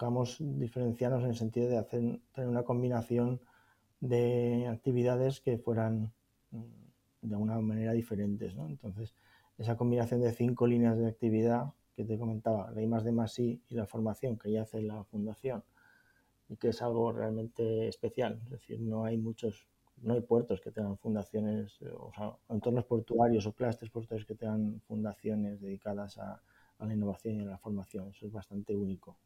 buscamos diferenciarnos en el sentido de hacer, tener una combinación de actividades que fueran mm, de una manera diferentes. ¿no? Entonces, esa combinación de cinco líneas de actividad que te comentaba, la I más de más I y la formación que ya hace la fundación, y que es algo realmente especial. Es decir, no hay muchos, no hay puertos que tengan fundaciones, eh, o sea, entornos portuarios o clústeres portuarios que tengan fundaciones dedicadas a, a la innovación y a la formación. Eso es bastante único.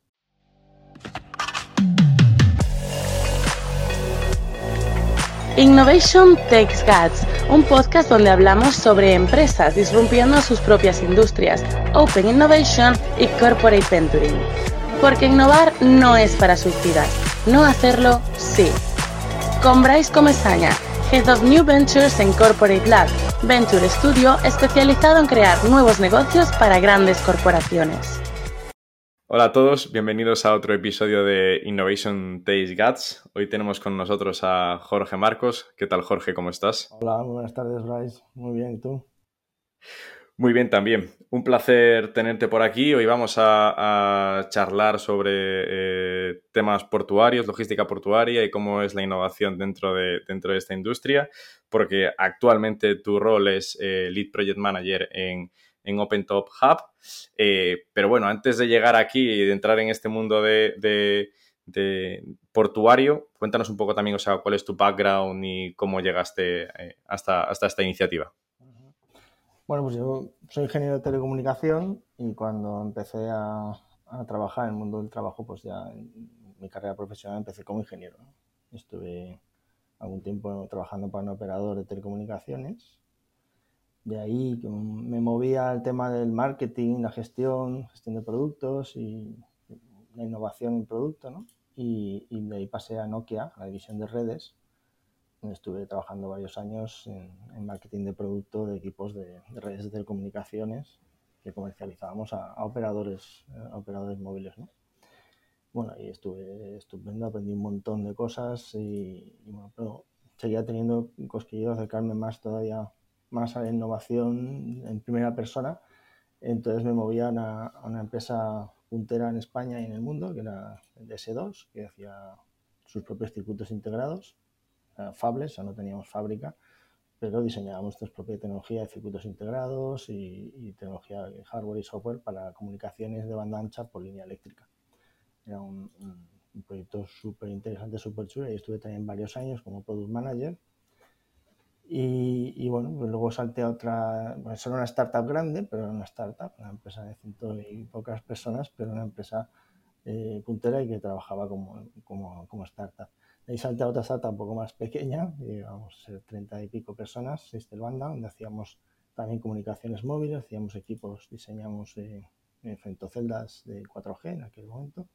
Innovation Takes Guts, un podcast donde hablamos sobre empresas disrumpiendo sus propias industrias, Open Innovation y Corporate Venturing. Porque innovar no es para suicidas, no hacerlo sí. Con Bryce Comesaña, Head of New Ventures en Corporate Lab, Venture Studio especializado en crear nuevos negocios para grandes corporaciones. Hola a todos, bienvenidos a otro episodio de Innovation Taste Guts. Hoy tenemos con nosotros a Jorge Marcos. ¿Qué tal, Jorge? ¿Cómo estás? Hola, buenas tardes, Bryce. Muy bien, ¿y tú? Muy bien también. Un placer tenerte por aquí. Hoy vamos a, charlar sobre eh, temas portuarios, logística portuaria y cómo es la innovación dentro de, dentro de esta industria, porque actualmente tu rol es eh, Lead Project Manager en en OpenTop Hub. Eh, pero bueno, antes de llegar aquí y de entrar en este mundo de, portuario, cuéntanos un poco también, o sea, cuál es tu background y cómo llegaste eh, hasta, hasta esta iniciativa. Bueno, pues yo soy ingeniero de telecomunicación y cuando empecé a, trabajar en el mundo del trabajo, pues ya en mi carrera profesional empecé como ingeniero. Estuve algún tiempo trabajando para un operador de telecomunicaciones de ahí me movía al tema del marketing, la gestión, gestión de productos y la innovación en producto, ¿no? Y, de ahí pasé a Nokia, a la división de redes, donde estuve trabajando varios años en, marketing de producto de equipos de, redes de telecomunicaciones que comercializábamos a, operadores, a operadores móviles, ¿no? Bueno, ahí estuve estupendo, aprendí un montón de cosas y, bueno, pero seguía teniendo cosquillo de acercarme más todavía más a la innovación en primera persona. Entonces me movía a una, empresa puntera en España y en el mundo, que era DS2, que hacía sus propios circuitos integrados, fables, ya no teníamos fábrica, pero diseñábamos nuestra propia tecnología de circuitos integrados y, tecnología de hardware y software para comunicaciones de banda ancha por línea eléctrica. Era un, un proyecto súper interesante, súper chulo y estuve también varios años como product manager y, bueno, pues luego salté a otra, bueno, era una startup grande, pero era una startup, una empresa de ciento y pocas personas, pero una empresa eh, puntera y que trabajaba como, como, como, startup. De ahí salté a otra startup un poco más pequeña, íbamos a ser treinta y pico personas, seis del banda, donde hacíamos también comunicaciones móviles, hacíamos equipos, diseñamos eh, femtoceldas de 4G en aquel momento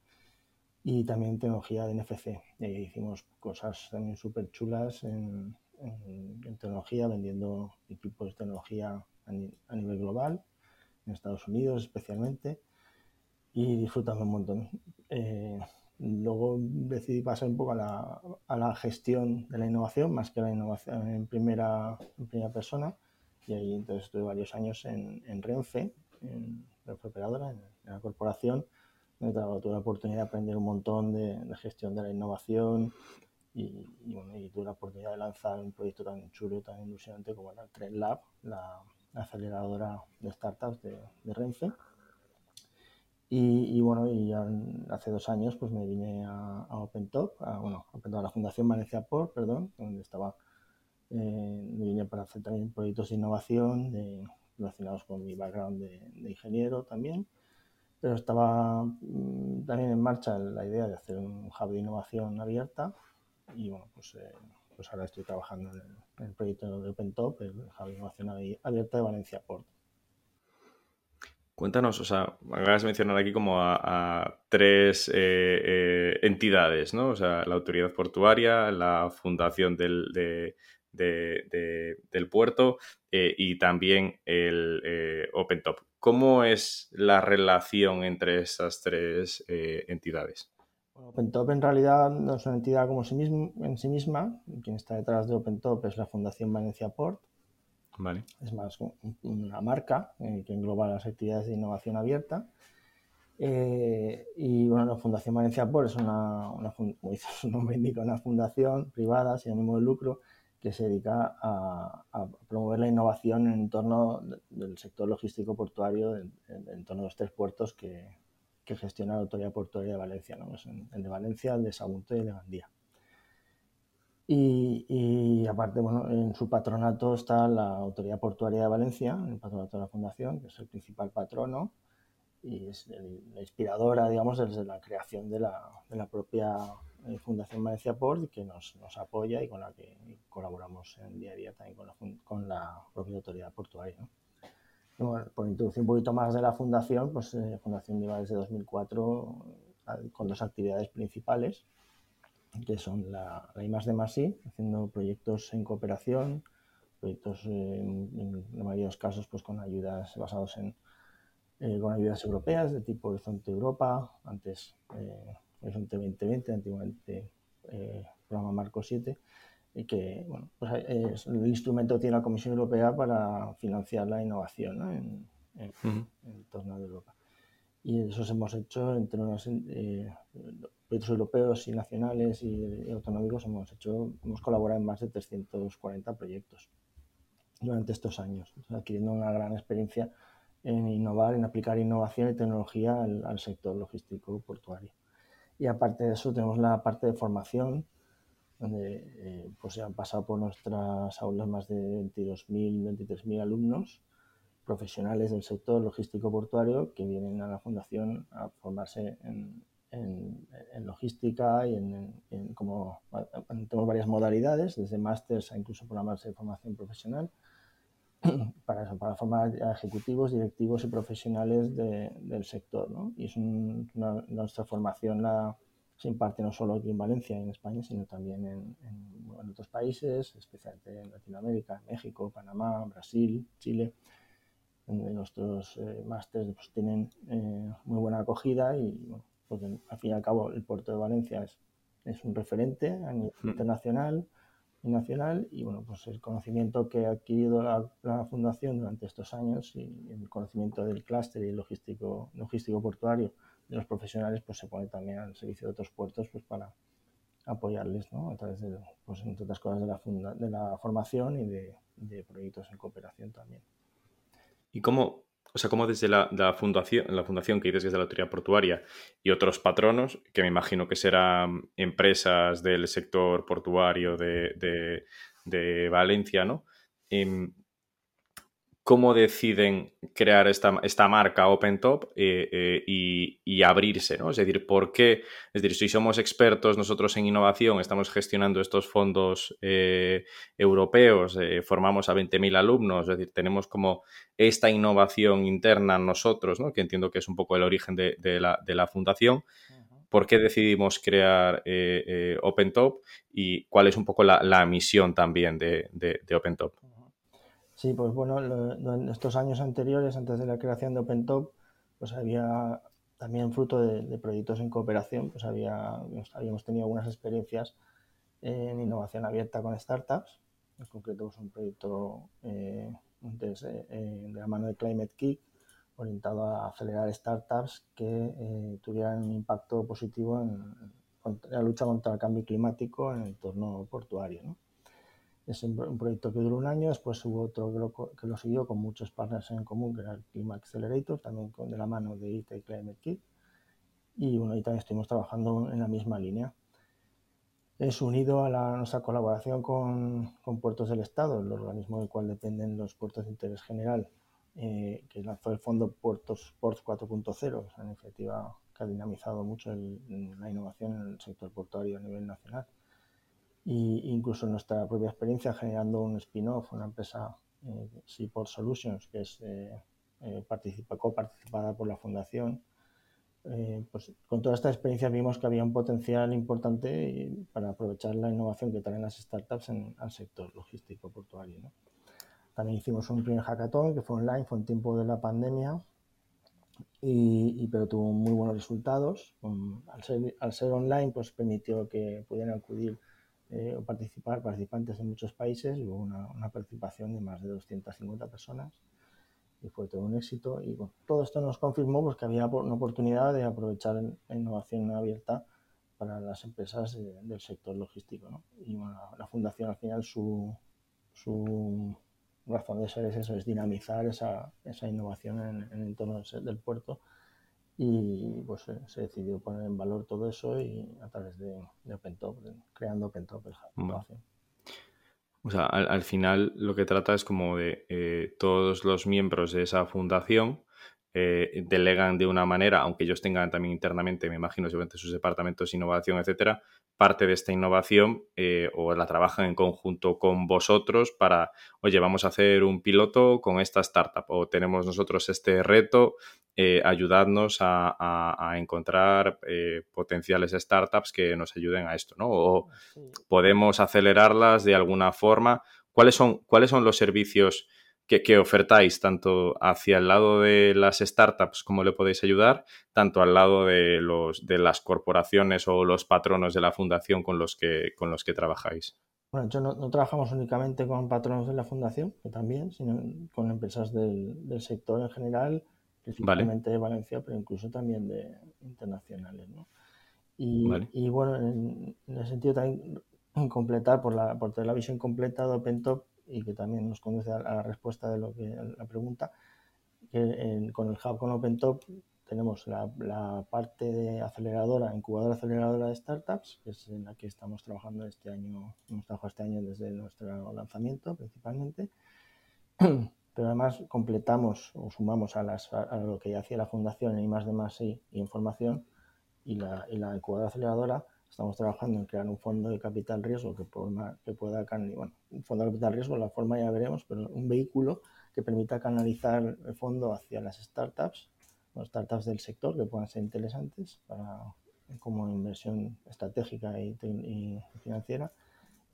y también tecnología de NFC. Y ahí hicimos cosas también súper chulas en, en, tecnología, vendiendo equipos de tecnología a, nivel global, en Estados Unidos especialmente, y disfrutando un montón. Eh, luego decidí pasar un poco a la, a la, gestión de la innovación, más que la innovación en primera, en primera persona, y ahí entonces estuve varios años en, en Renfe, en Renfe Operadora, en, la corporación, donde tuve la oportunidad de aprender un montón de, de gestión de la innovación, y, bueno, y tuve la oportunidad de lanzar un proyecto tan chulo, tan ilusionante como era el Lab, la, aceleradora de startups de, de Renfe. Y, y, bueno, y hace dos años pues me vine a, a OpenTop, a, bueno, a la Fundación Valencia Port, perdón, donde estaba, eh, me vine para hacer también proyectos de innovación de, relacionados con mi background de, de ingeniero también pero estaba mm, también en marcha la idea de hacer un hub de innovación abierta y bueno, pues, eh, pues ahora estoy trabajando en el, proyecto de OpenTop, el Hub de Innovación Abierta de Valencia Port. Cuéntanos, o sea, acabas de mencionar aquí como a, tres eh, eh, entidades, ¿no? O sea, la autoridad portuaria, la fundación del, del puerto y también el OpenTop. ¿Cómo es la relación entre esas tres entidades? OpenTop en realidad no es una entidad como sí en sí misma. Quien está detrás de OpenTop es la Fundación Valencia Port. Es más una marca eh, que engloba las actividades de innovación abierta. Eh, y bueno, la Fundación Valencia Por es una, una como dice su nombre indica, una fundación privada sin ánimo de lucro que se dedica a, promover la innovación en torno del sector logístico portuario, en, torno a los tres puertos que, que, gestiona la Autoridad Portuaria de Valencia, ¿no? el de Valencia, el de Sagunto y el de Gandía. Y, aparte, bueno, en su patronato está la Autoridad Portuaria de Valencia, el patronato de la Fundación, que es el principal patrono y es la inspiradora, digamos, desde la creación de la, de la propia eh, Fundación Valencia Port, que nos, nos, apoya y con la que colaboramos en día a día también con la, con la propia Autoridad Portuaria. bueno, por introducir un poquito más de la Fundación, pues eh, Fundación lleva desde 2004 con dos actividades principales que son la, la I de Masi, haciendo proyectos en cooperación, proyectos en, la mayoría de los casos pues con ayudas basados en eh, con ayudas europeas de tipo Horizonte Europa, antes eh, Horizonte 2020, antiguamente eh, programa Marco 7, y que bueno, pues es, el instrumento que tiene la Comisión Europea para financiar la innovación en, en, torno a Europa. Y eso hemos hecho entre unos proyectos europeos y nacionales y, autonómicos hemos hecho, hemos colaborado en más de 340 proyectos durante estos años, adquiriendo una gran experiencia en innovar, en aplicar innovación y tecnología al, sector logístico portuario. Y aparte de eso tenemos la parte de formación, donde eh, pues han pasado por nuestras aulas más de 22.000, 23.000 alumnos profesionales del sector logístico portuario que vienen a la fundación a formarse en, en, logística y en, como tenemos varias modalidades, desde másters a incluso programas de formación profesional, para, para formar ejecutivos, directivos y profesionales del sector. ¿no? Y es nuestra formación la, se imparte no solo aquí en Valencia, en España, sino también en, en, otros países, especialmente en Latinoamérica, México, Panamá, Brasil, Chile. En nuestros eh, másters pues, tienen eh, muy buena acogida y bueno, porque al fin y al cabo el puerto de Valencia es, es un referente a nivel hmm. internacional y nacional y bueno, pues el conocimiento que ha adquirido la, fundación durante estos años y el conocimiento del clúster y logístico, logístico portuario los profesionales pues se pone también al servicio de otros puertos pues para apoyarles ¿no? a través de, pues, entre otras cosas de la, de la formación y de, proyectos en cooperación también. ¿Y cómo, o sea, como desde la, fundación, la fundación que dices que es de la autoridad portuaria y otros patronos, que me imagino que serán empresas del sector portuario de, de, de Valencia, ¿no? Cómo deciden crear esta, esta marca OpenTop eh, eh, y, abrirse, ¿no? Es decir, ¿por qué? Es decir, si somos expertos nosotros en innovación, estamos gestionando estos fondos eh, europeos, formamos a 20.000 alumnos, es decir, tenemos como esta innovación interna nosotros, ¿no? Que entiendo que es un poco el origen de, la, fundación. ¿Por qué decidimos crear OpenTop y cuál es un poco la, misión también de, de OpenTop? Sí, pues bueno, en estos años anteriores, antes de la creación de OpenTop, pues había también fruto de, proyectos en cooperación, pues había, habíamos tenido algunas experiencias en innovación abierta con startups. En concreto, es pues un proyecto eh, eh, de, la mano de Climate Kick orientado a acelerar startups que eh, tuvieran un impacto positivo en, en, la lucha contra el cambio climático en el entorno portuario. ¿no? Es un, proyecto que duró un año, después hubo otro que lo, siguió con muchos partners en común, que era el Clima Accelerator, también con, de la mano de ITA y Climate Kit. Y bueno, ahí también estuvimos trabajando en la misma línea. Es unido a nuestra colaboración con, con, Puertos del Estado, el organismo del cual dependen los puertos de interés general, eh, que lanzó el fondo Puertos Ports 4.0, una iniciativa que ha dinamizado mucho la innovación en el sector portuario a nivel nacional y incluso nuestra propia experiencia generando un spin-off, una empresa eh, Solutions, que es eh, eh, participa, coparticipada por la fundación. Eh, pues con toda esta experiencia vimos que había un potencial importante para aprovechar la innovación que traen las startups en, al sector logístico portuario. ¿no? También hicimos un primer hackathon que fue online, fue en tiempo de la pandemia, y, pero tuvo muy buenos resultados. al, ser, al ser online, pues permitió que pudieran acudir eh, participar participantes en muchos países, hubo una, participación de más de 250 personas y fue todo un éxito. Y bueno, todo esto nos confirmó pues, que había una oportunidad de aprovechar la innovación abierta para las empresas del sector logístico. ¿no? Y bueno, la, fundación al final su, su razón de ser es eso, es dinamizar esa, esa innovación en, en el entorno del puerto y pues se decidió poner en valor todo eso y a través de, OpenTop, creando OpenTop el O sea, al, final lo que trata es como de eh, todos los miembros de esa fundación eh, delegan de una manera, aunque ellos tengan también internamente, me imagino, seguramente sus departamentos de innovación, etcétera, parte de esta innovación eh, o la trabajan en conjunto con vosotros para, oye, vamos a hacer un piloto con esta startup o tenemos nosotros este reto, eh, ayudadnos a, encontrar eh, potenciales startups que nos ayuden a esto, ¿no? O podemos acelerarlas de alguna forma. ¿Cuáles son, cuáles son los servicios? Que, ofertáis tanto hacia el lado de las startups, como le podéis ayudar, tanto al lado de, los, de las corporaciones o los patronos de la fundación con los que, con los que trabajáis. Bueno, yo no, trabajamos únicamente con patronos de la fundación, que también, sino con empresas del, sector en general, principalmente de Valencia, pero incluso también de internacionales. ¿no? Y, bueno, en, el sentido también completar por, la, por tener la visión completa de OpenTop, y que también nos conduce a, la respuesta de lo que la pregunta, que con el hub con OpenTop tenemos la, parte de aceleradora, incubadora aceleradora de startups, que es en la que estamos trabajando este año, hemos trabajado este año desde nuestro lanzamiento principalmente, pero además completamos o sumamos a, las, a lo que ya hacía la fundación en I más de más y, información y la, y la incubadora aceleradora Estamos trabajando en crear un fondo de capital riesgo que, pueda, que pueda bueno, un fondo de capital riesgo, la forma ya veremos, pero un vehículo que permita canalizar el fondo hacia las startups, las startups del sector que puedan ser interesantes para, como inversión estratégica y, financiera.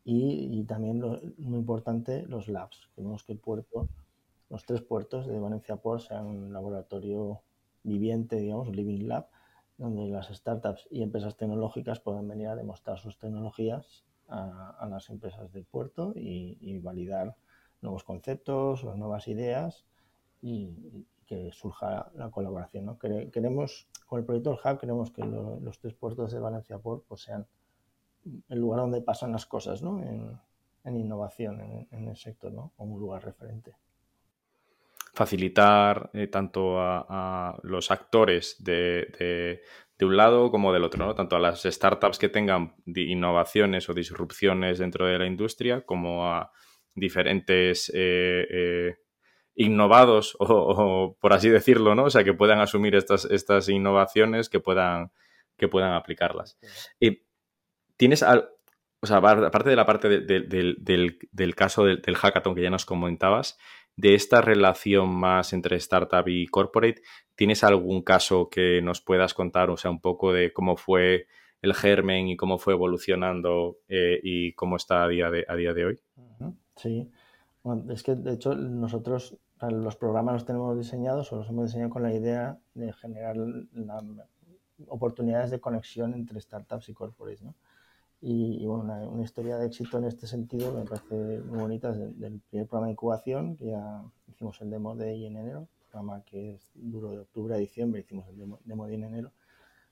Y, también, lo, muy importante, los labs. Queremos que el puerto, los tres puertos de Valencia Port sean un laboratorio viviente, digamos, living lab, donde las startups y empresas tecnológicas puedan venir a demostrar sus tecnologías a, las empresas del puerto y, validar nuevos conceptos o nuevas ideas y, que surja la colaboración. ¿no? Queremos, con el proyecto del Hub, queremos que los tres puertos de Valencia Port pues, sean el lugar donde pasan las cosas ¿no? en, innovación en, el sector, ¿no? como un lugar referente facilitar eh, tanto a, los actores de, un lado como del otro, ¿no? tanto a las startups que tengan innovaciones o disrupciones dentro de la industria, como a diferentes eh, eh, innovados, o, por así decirlo, ¿no? O sea, que puedan asumir estas, estas innovaciones, que puedan, que puedan aplicarlas. ¿Tienes o sea, aparte de la parte del, caso del, del, hackathon que ya nos comentabas, de esta relación más entre startup y corporate, ¿tienes algún caso que nos puedas contar, o sea, un poco de cómo fue el germen y cómo fue evolucionando eh, y cómo está a día de, a día de hoy? Sí, es que de hecho nosotros los programas los tenemos diseñados o los hemos diseñado con la idea de generar oportunidades de conexión entre startups y corporates, ¿no? Y, bueno, una, historia de éxito en este sentido me parece muy bonita del primer programa de incubación, que ya hicimos el demo de ahí en enero, programa que es duro de octubre a diciembre, hicimos el demo, de en enero.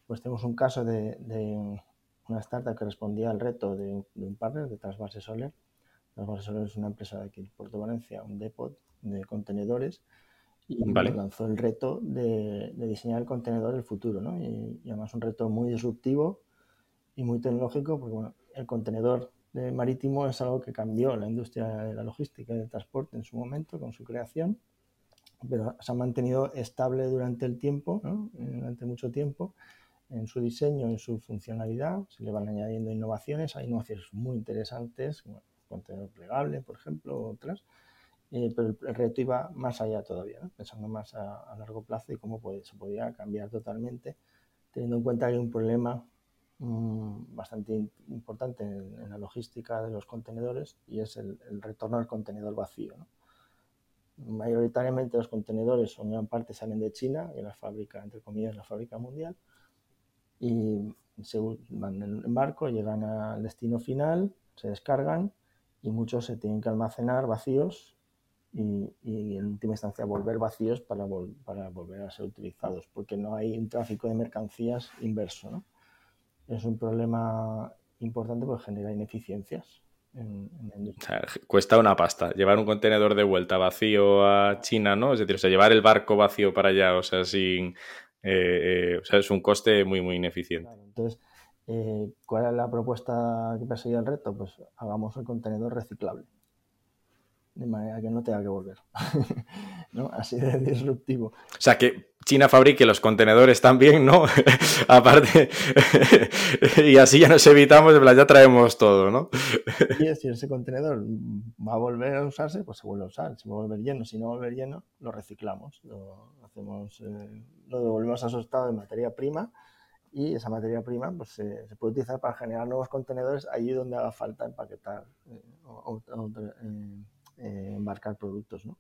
Pues tenemos un caso de, de, una startup que respondía al reto de, un partner de Transbase Solar. Transbase Solar es una empresa de aquí en Puerto Valencia, un depot de contenedores, y lanzó el reto de, diseñar el contenedor del futuro, ¿no? y además un reto muy disruptivo y muy tecnológico, porque bueno, el contenedor marítimo es algo que cambió la industria de la logística y del transporte en su momento con su creación, pero se ha mantenido estable durante el tiempo, durante mucho tiempo, en su diseño, en su funcionalidad, se le van añadiendo innovaciones, hay innovaciones muy interesantes, el contenedor plegable, por ejemplo, otras, eh, pero el, reto iba más allá todavía, pensando más a, largo plazo y cómo puede, se podía cambiar totalmente, teniendo en cuenta que hay un problema Mm, bastante importante en, la logística de los contenedores y es el, retorno al contenedor vacío. Mayoritariamente los contenedores en gran parte salen de China, y la fábrica, entre comillas, la fábrica mundial, y se van en barco, llegan al destino final, se descargan y muchos se tienen que almacenar vacíos y, en última instancia volver vacíos para, para volver a ser utilizados, porque no hay un tráfico de mercancías inverso. ¿no? Es un problema importante porque genera ineficiencias. En, cuesta una pasta llevar un contenedor de vuelta vacío a China, ¿no? Es decir, o sea, llevar el barco vacío para allá, o sea, sin, eh, eh, o sea, es un coste muy, muy ineficiente. entonces, eh, ¿cuál es la propuesta que perseguía el reto? Pues hagamos el contenedor reciclable de manera que no tenga que volver. ¿no? Así de disruptivo. O sea, que China fabrique los contenedores también, ¿no? Aparte, y así ya nos evitamos, ya traemos todo, ¿no? y si ese contenedor va a volver a usarse, pues se vuelve a usar. Si va a volver lleno, si no va a volver lleno, lo reciclamos, lo, hacemos, eh, lo devolvemos a su estado de materia prima y esa materia prima pues, se, puede utilizar para generar nuevos contenedores allí donde haga falta empaquetar eh, o, eh, eh, embarcar productos. ¿no?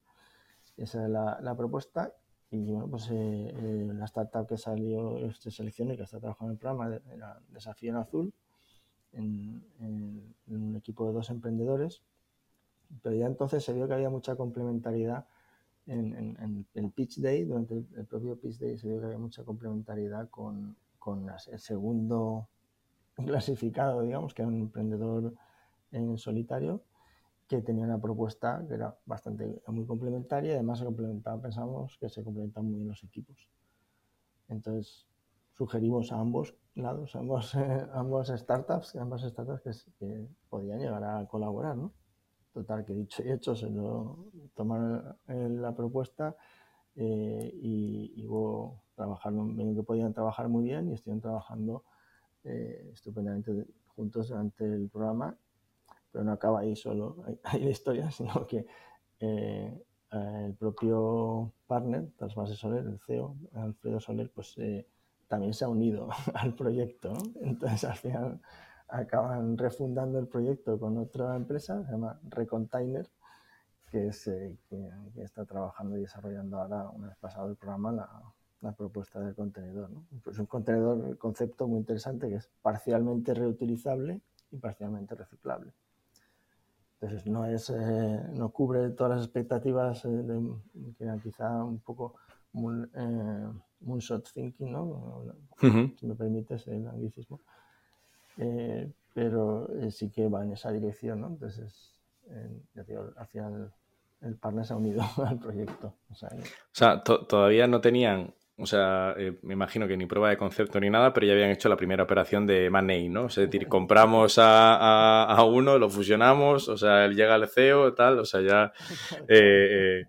Esa es la, propuesta y bueno, pues eh, eh, la startup que salió, este selección y que está trabajando en el programa era Desafío en Azul, en, un equipo de dos emprendedores, pero ya entonces se vio que había mucha complementariedad en, el Pitch Day, durante el, propio Pitch Day se vio que había mucha complementariedad con, con el segundo clasificado, digamos, que era un emprendedor en solitario, que tenía una propuesta que era bastante muy complementaria y además se complementaba, pensamos que se complementan muy bien los equipos. Entonces sugerimos a ambos lados, a ambos, ambos startups, ambas startups que, podían llegar a colaborar, ¿no? Total, que dicho y hecho, se lo tomaron la propuesta eh, y, hubo trabajar, que podían trabajar muy bien y estuvieron trabajando eh, estupendamente juntos durante el programa pero no acaba ahí solo, ahí la historia, sino que eh, el propio partner, Trasvase Soler, el CEO, Alfredo Soler, pues eh, también se ha unido al proyecto. Entonces al final acaban refundando el proyecto con otra empresa, se llama Recontainer, que, es, eh, que, está trabajando y desarrollando ahora, una vez pasado el programa, la, la propuesta del contenedor. ¿no? Pues un contenedor, concepto muy interesante que es parcialmente reutilizable y parcialmente reciclable. Entonces no es, eh, no cubre todas las expectativas eh, que eran quizá un poco eh, moonshot thinking, ¿no? Si me permites el anglicismo. pero sí que va en esa dirección, ¿no? Entonces, ya digo, al final el partner se ha unido al proyecto. O sea, todavía no tenían o sea, eh, me imagino que ni prueba de concepto ni nada, pero ya habían hecho la primera operación de Money, ¿no? es decir, compramos a, uno, lo fusionamos, o sea, llega el CEO, tal, o sea, ya... Eh,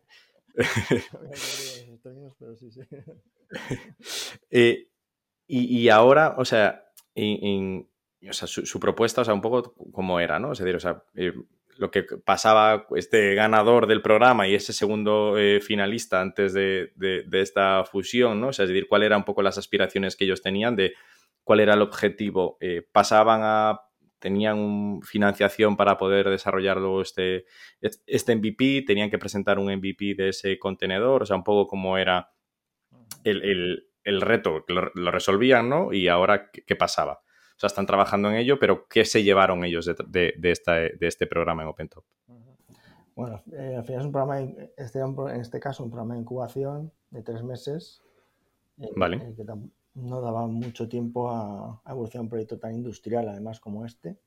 eh, y, ahora, o sea, o sea su, propuesta, o sea, un poco como era, ¿no? Es decir, o sea, lo que pasaba este ganador del programa y ese segundo eh, finalista antes de, esta fusión, ¿no? es decir, cuáles eran un poco las aspiraciones que ellos tenían de cuál era el objetivo. Eh, pasaban a tenían financiación para poder desarrollar luego este, este MVP, tenían que presentar un MVP de ese contenedor, o sea, un poco como era el, reto, lo, lo, resolvían, ¿no? Y ahora, ¿qué pasaba? O sea, están trabajando en ello, pero ¿qué se llevaron ellos de, este programa en OpenTop? Bueno, eh, al final es un programa, este, en este caso, un programa de incubación de tres meses. Eh, vale. Eh, que no daba mucho tiempo a, evolucionar un proyecto tan industrial, además, como este.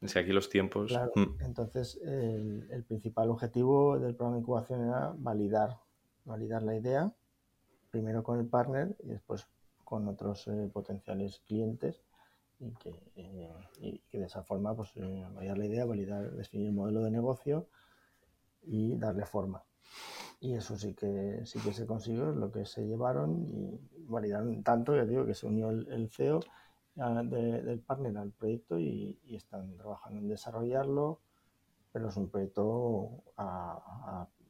Es aquí los tiempos. Mm. Entonces, el, principal objetivo del programa de incubación era validar, validar la idea, primero con el partner y después con otros potenciales clientes y que, eh, que de esa forma pues, eh, validar la idea, validar, definir el modelo de negocio y darle forma. Y eso sí que sí que se consiguió, es lo que se llevaron y validaron tanto, ya digo, que se unió el, CEO del partner al proyecto y, están trabajando en desarrollarlo, pero es un proyecto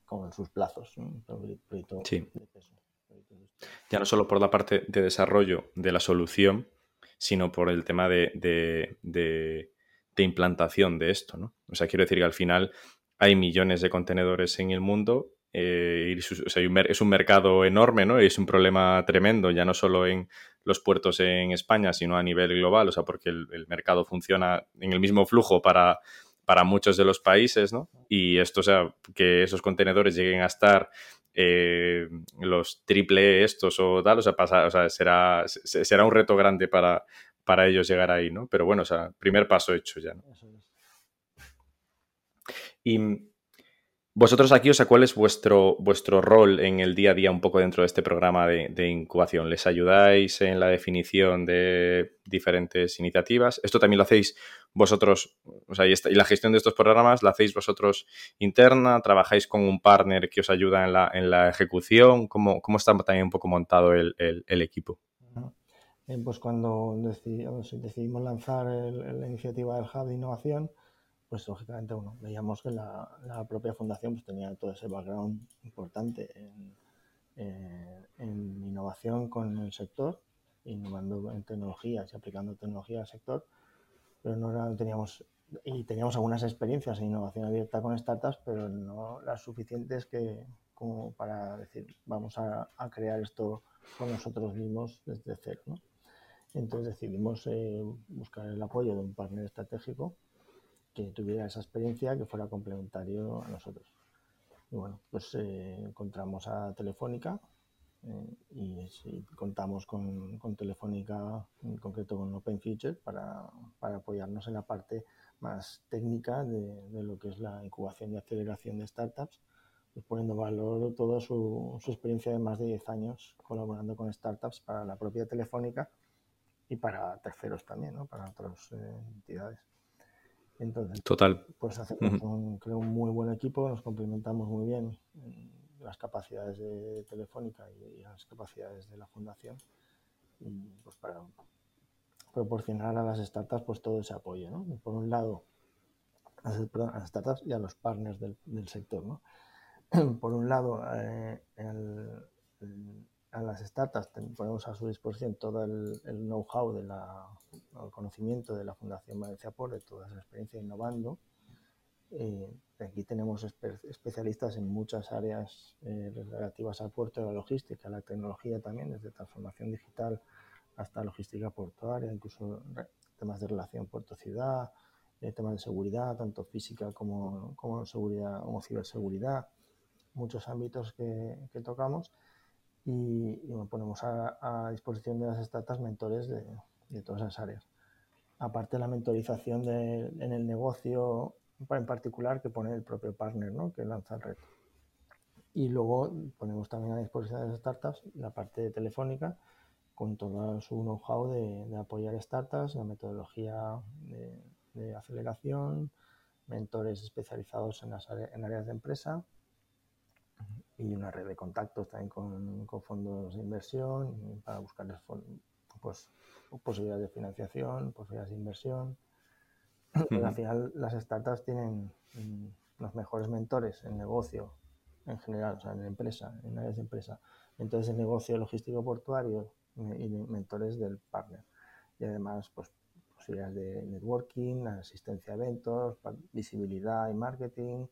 con sus plazos, un proyecto sí. Ya no solo por la parte de desarrollo de la solución, sino por el tema de, implantación de esto, ¿no? O sea, quiero decir que al final hay millones de contenedores en el mundo eh, es un mercado enorme, ¿no? Y es un problema tremendo, ya no solo en los puertos en España, sino a nivel global, o sea, porque el, mercado funciona en el mismo flujo para, para muchos de los países, ¿no? Y esto, o sea, que esos contenedores lleguen a estar eh, los triple estos o tal, o sea, pasa, o sea será, será un reto grande para, para ellos llegar ahí, ¿no? Pero bueno, o sea, primer paso hecho ya, ¿no? Y vosotros aquí, o sea, ¿cuál es vuestro, vuestro rol en el día a día un poco dentro de este programa de, incubación? ¿Les ayudáis en la definición de diferentes iniciativas? ¿Esto también lo hacéis vosotros, o sea, y, la gestión de estos programas la hacéis vosotros interna? ¿Trabajáis con un partner que os ayuda en la, en la ejecución? ¿Cómo, ¿Cómo, está también un poco montado el, equipo? pues cuando decidimos, lanzar la iniciativa del Hub de Innovación, pues lógicamente bueno, veíamos que la, propia fundación pues, tenía todo ese background importante eh, en, innovación con el sector, innovando en tecnologías y aplicando tecnología al sector, pero no teníamos y teníamos algunas experiencias en innovación abierta con startups, pero no las suficientes que como para decir vamos a, crear esto con nosotros mismos desde cero. Entonces decidimos eh, buscar el apoyo de un partner estratégico que tuviera esa experiencia, que fuera complementario a nosotros. Y bueno, pues eh, encontramos a Telefónica eh, y contamos con, con, Telefónica, en concreto con Open Future, para, para, apoyarnos en la parte más técnica de, de, lo que es la incubación y aceleración de startups, pues poniendo valor toda su, su experiencia de más de 10 años colaborando con startups para la propia Telefónica y para terceros también, ¿no? para otras eh, entidades. Entonces, Total. pues hacemos un, creo un muy buen equipo, nos complementamos muy bien las capacidades de Telefónica y, las capacidades de la fundación y pues para proporcionar a las startups pues todo ese apoyo, ¿no? Por un lado, a las startups y a los partners del, sector, ¿no? Por un lado, eh, el, a las startups ponemos a su disposición todo el, know-how, de el conocimiento de la Fundación Valencia Por, de toda esa experiencia innovando. Eh, aquí tenemos especialistas en muchas áreas eh, relativas al puerto, a la logística, a la tecnología también, desde transformación digital hasta logística portuaria, incluso temas de relación puerto-ciudad, eh, temas de seguridad, tanto física como, como, seguridad, ciberseguridad, muchos ámbitos que, tocamos y, ponemos a, disposición de las startups mentores de, todas esas áreas. Aparte de la mentorización en el negocio en particular que pone el propio partner ¿no? que lanza el reto. Y luego ponemos también a disposición de las startups la parte de telefónica con todo su know-how de, apoyar startups, la metodología de, aceleración, mentores especializados en áreas de empresa y una red de contactos también con, con fondos de inversión para buscarles pues, posibilidades de financiación, posibilidades de inversión. al final las startups tienen mm, los mejores mentores en negocio en general, o sea, en empresa, en áreas de empresa. Entonces, el negocio logístico portuario eh, y mentores del partner. Y además, pues posibilidades de networking, asistencia a eventos, visibilidad y marketing,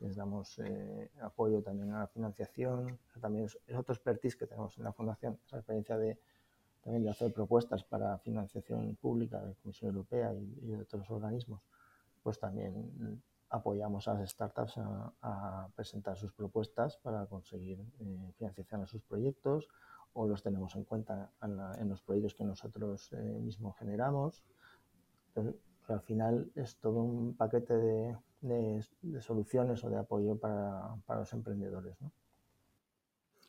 les damos eh, apoyo también a la financiación, también es, otro expertise que tenemos en la Fundación, esa experiencia de también de hacer propuestas para financiación pública de la Comisión Europea y, de otros organismos, pues también apoyamos a las startups a, presentar sus propuestas para conseguir eh, financiación a sus proyectos o los tenemos en cuenta en, los proyectos que nosotros eh, mismos generamos. al final es todo un paquete de, soluciones o de apoyo para, los emprendedores. ¿no?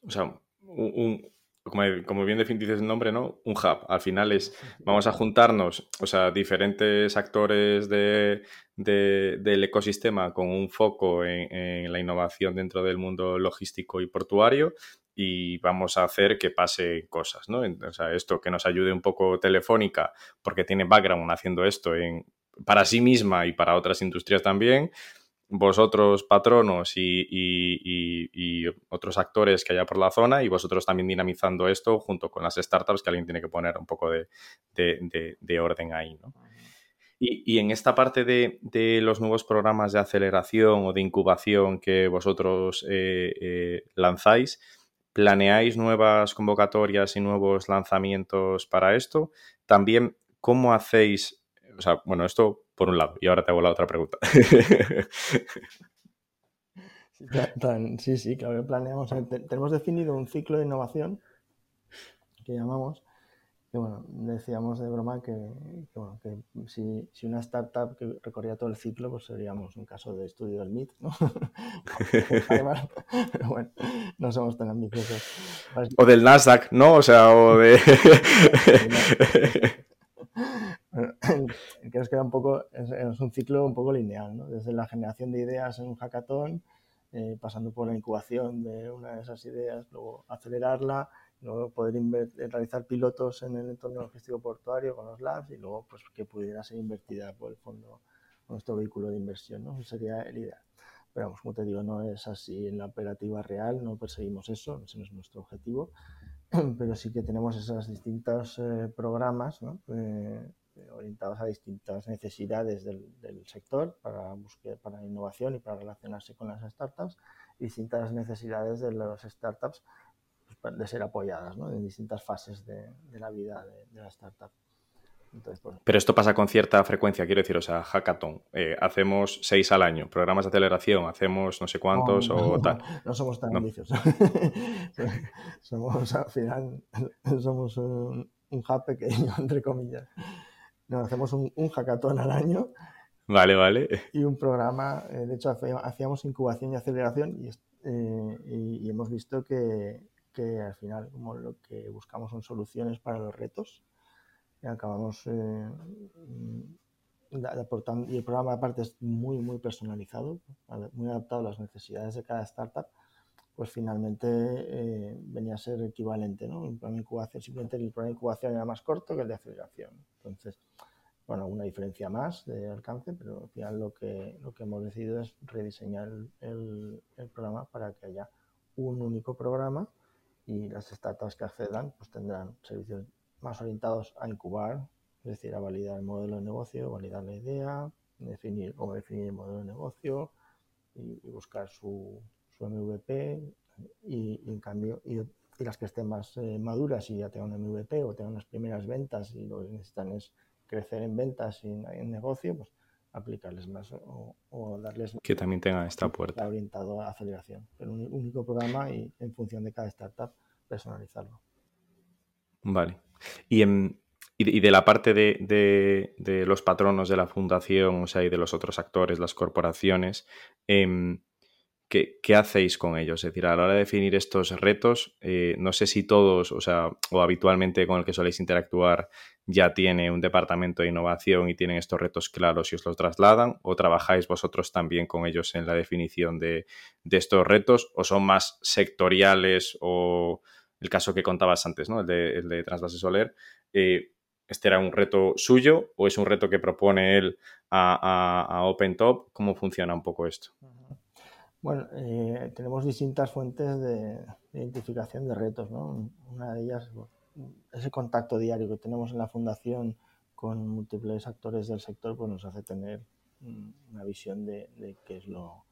O sea, un, como, bien definices el nombre, ¿no? Un hub. Al final es, vamos a juntarnos, o sea, diferentes actores de, del ecosistema con un foco en, la innovación dentro del mundo logístico y portuario y vamos a hacer que pase cosas, ¿no? O sea, esto que nos ayude un poco Telefónica, porque tiene background haciendo esto en, para sí misma y para otras industrias también, vosotros patronos y, otros actores que haya por la zona y vosotros también dinamizando esto junto con las startups que alguien tiene que poner un poco de, orden ahí. ¿no? Y, en esta parte de, los nuevos programas de aceleración o de incubación que vosotros eh, eh, lanzáis, ¿planeáis nuevas convocatorias y nuevos lanzamientos para esto? También, ¿cómo hacéis o sea, bueno, esto por un lado. Y ahora te hago la otra pregunta. Sí, sí, claro que planeamos. Tenemos definido un ciclo de innovación que llamamos, que bueno, decíamos de broma que, bueno, que si, si, una startup que recorría todo el ciclo, pues seríamos un caso de estudio del MIT, ¿no? Pero bueno, no somos tan ambiciosos. O del Nasdaq, ¿no? O sea, o de... que nos queda un poco, es, es, un ciclo un poco lineal, ¿no? Desde la generación de ideas en un hackathon, eh, pasando por la incubación de una de esas ideas, luego acelerarla, luego poder realizar pilotos en el entorno logístico portuario con los labs y luego pues que pudiera ser invertida por el fondo, nuestro vehículo de inversión, ¿no? Eso sería el ideal. Pero vamos, como te digo, no es así en la operativa real, no perseguimos eso, ese no es nuestro objetivo, pero sí que tenemos esos distintos eh, programas ¿no? eh, orientados a distintas necesidades del, del sector para búsqueda, para innovación y para relacionarse con las startups, y distintas necesidades de las startups pues, de ser apoyadas ¿no? en distintas fases de, de la vida de, de la startup. Entonces, pues, Pero esto pasa con cierta frecuencia, quiero decir, o sea, hackathon, eh, hacemos seis al año, programas de aceleración, hacemos no sé cuántos no, o no, tal. No somos tan ambiciosos. somos, al final, somos un, un hub pequeño, entre comillas. No, hacemos un, un hackathon al año. Vale, vale. Y un programa, eh, de hecho, hacíamos incubación y aceleración y, eh, y, y hemos visto que, que, al final, como lo que buscamos son soluciones para los retos, y acabamos eh, aportando, y el programa aparte es muy, muy personalizado, muy adaptado a las necesidades de cada startup, pues finalmente eh, venía a ser equivalente, ¿no? El programa de incubación, simplemente el programa de incubación era más corto que el de aceleración. Entonces, bueno, una diferencia más de alcance, pero al final lo que, lo que hemos decidido es rediseñar el, el, programa para que haya un único programa y las startups que accedan pues tendrán servicios más orientados a incubar, es decir, a validar el modelo de negocio, validar la idea, definir cómo definir el modelo de negocio y, y buscar su, su MVP y, y, en cambio y, y, las que estén más eh, maduras y ya tengan un MVP o tengan unas primeras ventas y lo que necesitan es crecer en ventas y en, negocio, pues aplicarles más o, o, darles que también tenga esta puerta orientado a aceleración, pero un único programa y en función de cada startup personalizarlo. Vale. Y, en, y, de la parte de, de, de, los patronos de la fundación, o sea, y de los otros actores, las corporaciones, eh, ¿qué, ¿qué, hacéis con ellos? Es decir, a la hora de definir estos retos, eh, no sé si todos, o sea, o habitualmente con el que soléis interactuar ya tiene un departamento de innovación y tienen estos retos claros y os los trasladan, o trabajáis vosotros también con ellos en la definición de, estos retos, o son más sectoriales o el caso que contabas antes, ¿no? el, de, el de Transvase Soler, eh, ¿este era un reto suyo o es un reto que propone él a, a, a OpenTop? ¿Cómo funciona un poco esto? Bueno, eh, tenemos distintas fuentes de, de, identificación de retos. ¿no? Una de ellas es ese contacto diario que tenemos en la fundación con múltiples actores del sector, pues nos hace tener una visión de, de qué es lo,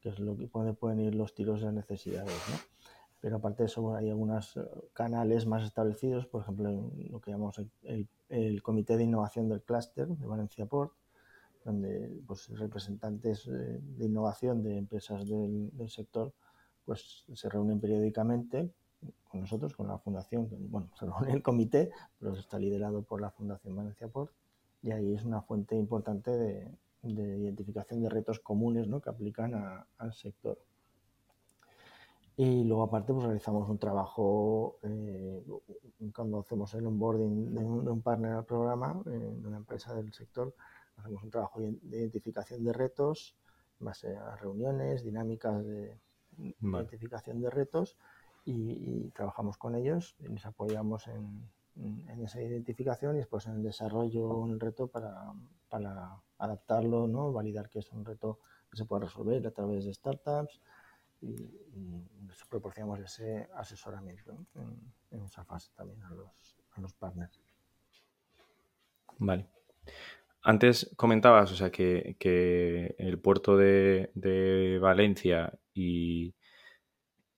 qué es lo que pueden ir los tiros de necesidades. ¿no? pero aparte de eso hay algunos canales más establecidos, por ejemplo, lo que llamamos el, el, el Comité de Innovación del Clúster de Valencia Port, donde pues, representantes eh, de innovación de empresas del, sector pues, se reúnen periódicamente con nosotros, con la fundación, bueno, se reúne el comité, pero está liderado por la Fundación Valencia Port, y ahí es una fuente importante de, de identificación de retos comunes ¿no? que aplican al sector. Y luego aparte pues realizamos un trabajo eh, cuando hacemos el onboarding de un, de un partner al programa, eh, de una empresa del sector, hacemos un trabajo de identificación de retos, más a reuniones, dinámicas de vale. identificación de retos y, y, trabajamos con ellos y les apoyamos en, en, esa identificación y después en el desarrollo el reto para, para adaptarlo, ¿no? validar que es un reto que se puede resolver a través de startups y, y proporcionamos ese asesoramiento en, en, esa fase también a los, a los partners. Vale. Antes comentabas, o sea, que, que el puerto de, de Valencia y,